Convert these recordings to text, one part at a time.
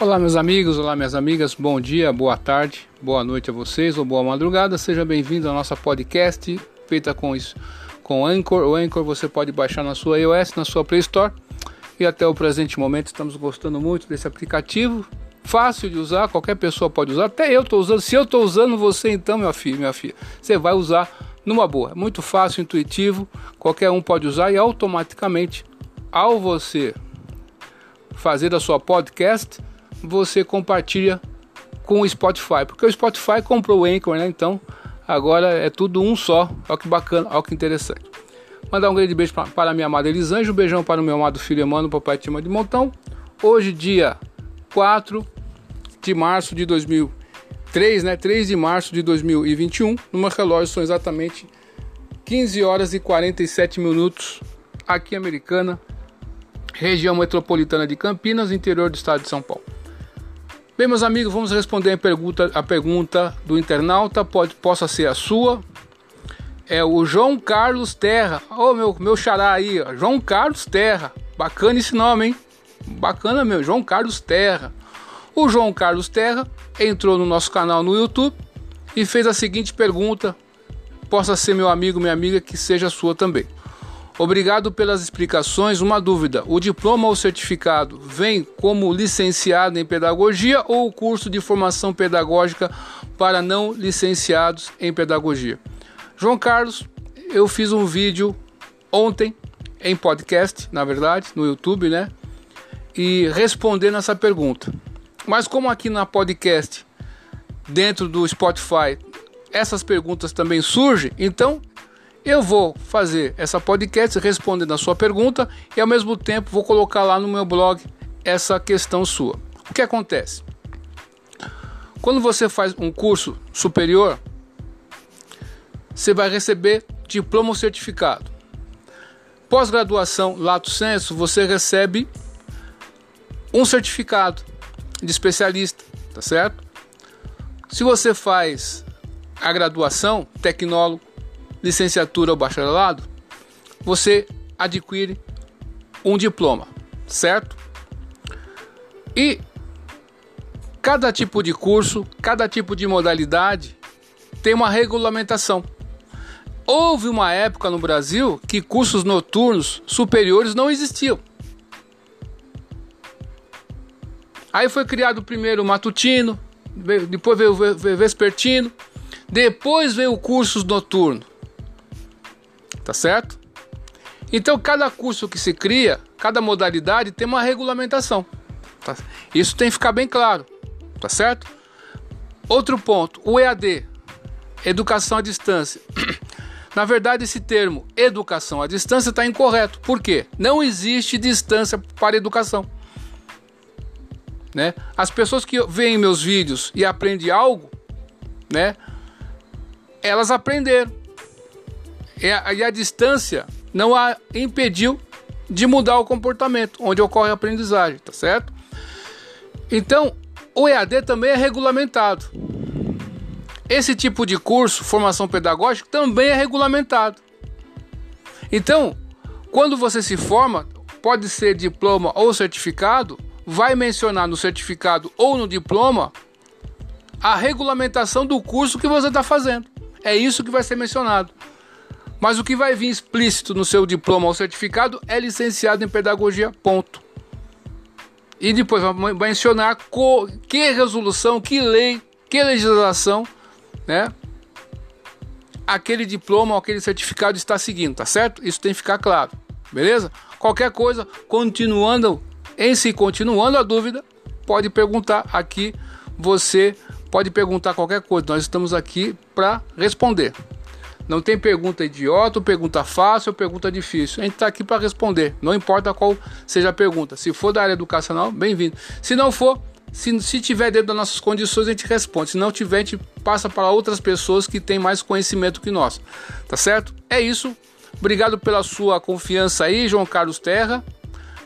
Olá, meus amigos, olá, minhas amigas, bom dia, boa tarde, boa noite a vocês ou boa madrugada. Seja bem-vindo ao nosso podcast feita com isso, com Anchor. O Anchor você pode baixar na sua iOS, na sua Play Store. E até o presente momento estamos gostando muito desse aplicativo. Fácil de usar, qualquer pessoa pode usar. Até eu estou usando. Se eu estou usando, você então, meu filho, minha filha, você vai usar numa boa. É muito fácil, intuitivo, qualquer um pode usar e automaticamente, ao você fazer a sua podcast, você compartilha com o Spotify, porque o Spotify comprou o Anchor, né? Então agora é tudo um só. Olha que bacana, olha que interessante. Mandar um grande beijo para a minha amada Elisângela, um beijão para o meu amado filho Emmanuel, papai Tima de Montão. Hoje, dia 4 de março de 2003, né? 3 de março de 2021, no relógio são exatamente 15 horas e 47 minutos aqui em Americana, região metropolitana de Campinas, interior do estado de São Paulo. Bem, meus amigos, vamos responder a pergunta, a pergunta do internauta, pode, possa ser a sua. É o João Carlos Terra. Ô, oh, meu, meu xará aí, ó. João Carlos Terra. Bacana esse nome, hein? Bacana, meu. João Carlos Terra. O João Carlos Terra entrou no nosso canal no YouTube e fez a seguinte pergunta. Possa ser meu amigo, minha amiga, que seja sua também. Obrigado pelas explicações. Uma dúvida: o diploma ou certificado vem como licenciado em pedagogia ou o curso de formação pedagógica para não licenciados em pedagogia? João Carlos, eu fiz um vídeo ontem em podcast, na verdade, no YouTube, né? E respondendo essa pergunta. Mas como aqui na podcast, dentro do Spotify, essas perguntas também surgem, então eu vou fazer essa podcast respondendo a sua pergunta e ao mesmo tempo vou colocar lá no meu blog essa questão sua. O que acontece? Quando você faz um curso superior, você vai receber diploma ou certificado. Pós-graduação, lato senso, você recebe um certificado de especialista, tá certo? Se você faz a graduação, tecnólogo, licenciatura ou bacharelado, você adquire um diploma, certo? E cada tipo de curso, cada tipo de modalidade tem uma regulamentação. Houve uma época no Brasil que cursos noturnos superiores não existiam. Aí foi criado primeiro o matutino, depois veio o vespertino, depois veio o cursos noturno tá certo? Então, cada curso que se cria, cada modalidade tem uma regulamentação. Tá? Isso tem que ficar bem claro, tá certo? Outro ponto, o EAD, educação à distância. Na verdade, esse termo educação à distância está incorreto. Por quê? Não existe distância para educação. Né? As pessoas que veem meus vídeos e aprendem algo, né? Elas aprenderam e a, e a distância não a impediu de mudar o comportamento, onde ocorre a aprendizagem, tá certo? Então, o EAD também é regulamentado. Esse tipo de curso, formação pedagógica, também é regulamentado. Então, quando você se forma, pode ser diploma ou certificado, vai mencionar no certificado ou no diploma a regulamentação do curso que você está fazendo. É isso que vai ser mencionado. Mas o que vai vir explícito no seu diploma ou certificado é licenciado em pedagogia, ponto. E depois vai mencionar que resolução, que lei, que legislação, né? Aquele diploma ou aquele certificado está seguindo, tá certo? Isso tem que ficar claro, beleza? Qualquer coisa, continuando em si, continuando a dúvida, pode perguntar aqui. Você pode perguntar qualquer coisa, nós estamos aqui para responder. Não tem pergunta idiota, pergunta fácil ou pergunta difícil. A gente está aqui para responder, não importa qual seja a pergunta. Se for da área educacional, bem-vindo. Se não for, se, se tiver dentro das nossas condições, a gente responde. Se não tiver, a gente passa para outras pessoas que têm mais conhecimento que nós. Tá certo? É isso. Obrigado pela sua confiança aí, João Carlos Terra.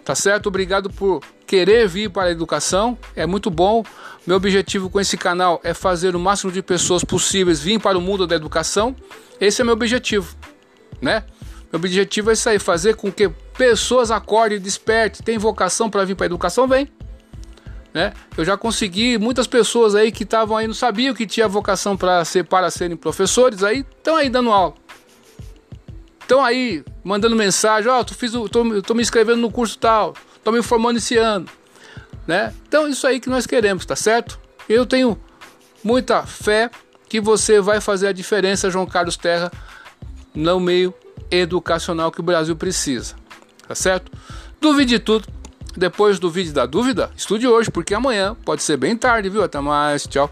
Tá certo? Obrigado por querer vir para a educação. É muito bom. Meu objetivo com esse canal é fazer o máximo de pessoas possíveis vir para o mundo da educação. Esse é meu objetivo, né? Meu objetivo é isso aí, fazer com que pessoas acordem, despertem, tem vocação para vir para a educação, vem. né? Eu já consegui muitas pessoas aí que estavam aí não sabiam que tinha vocação para ser para serem professores, aí estão aí dando aula. Estão aí mandando mensagem, ó, oh, fiz, tô, tô me inscrevendo no curso tal, tô me formando esse ano, né? Então isso aí que nós queremos, tá certo? Eu tenho muita fé que você vai fazer a diferença, João Carlos Terra, no meio educacional que o Brasil precisa, tá certo? Duvide de tudo. Depois do vídeo da dúvida, estude hoje, porque amanhã pode ser bem tarde, viu? Até mais, tchau.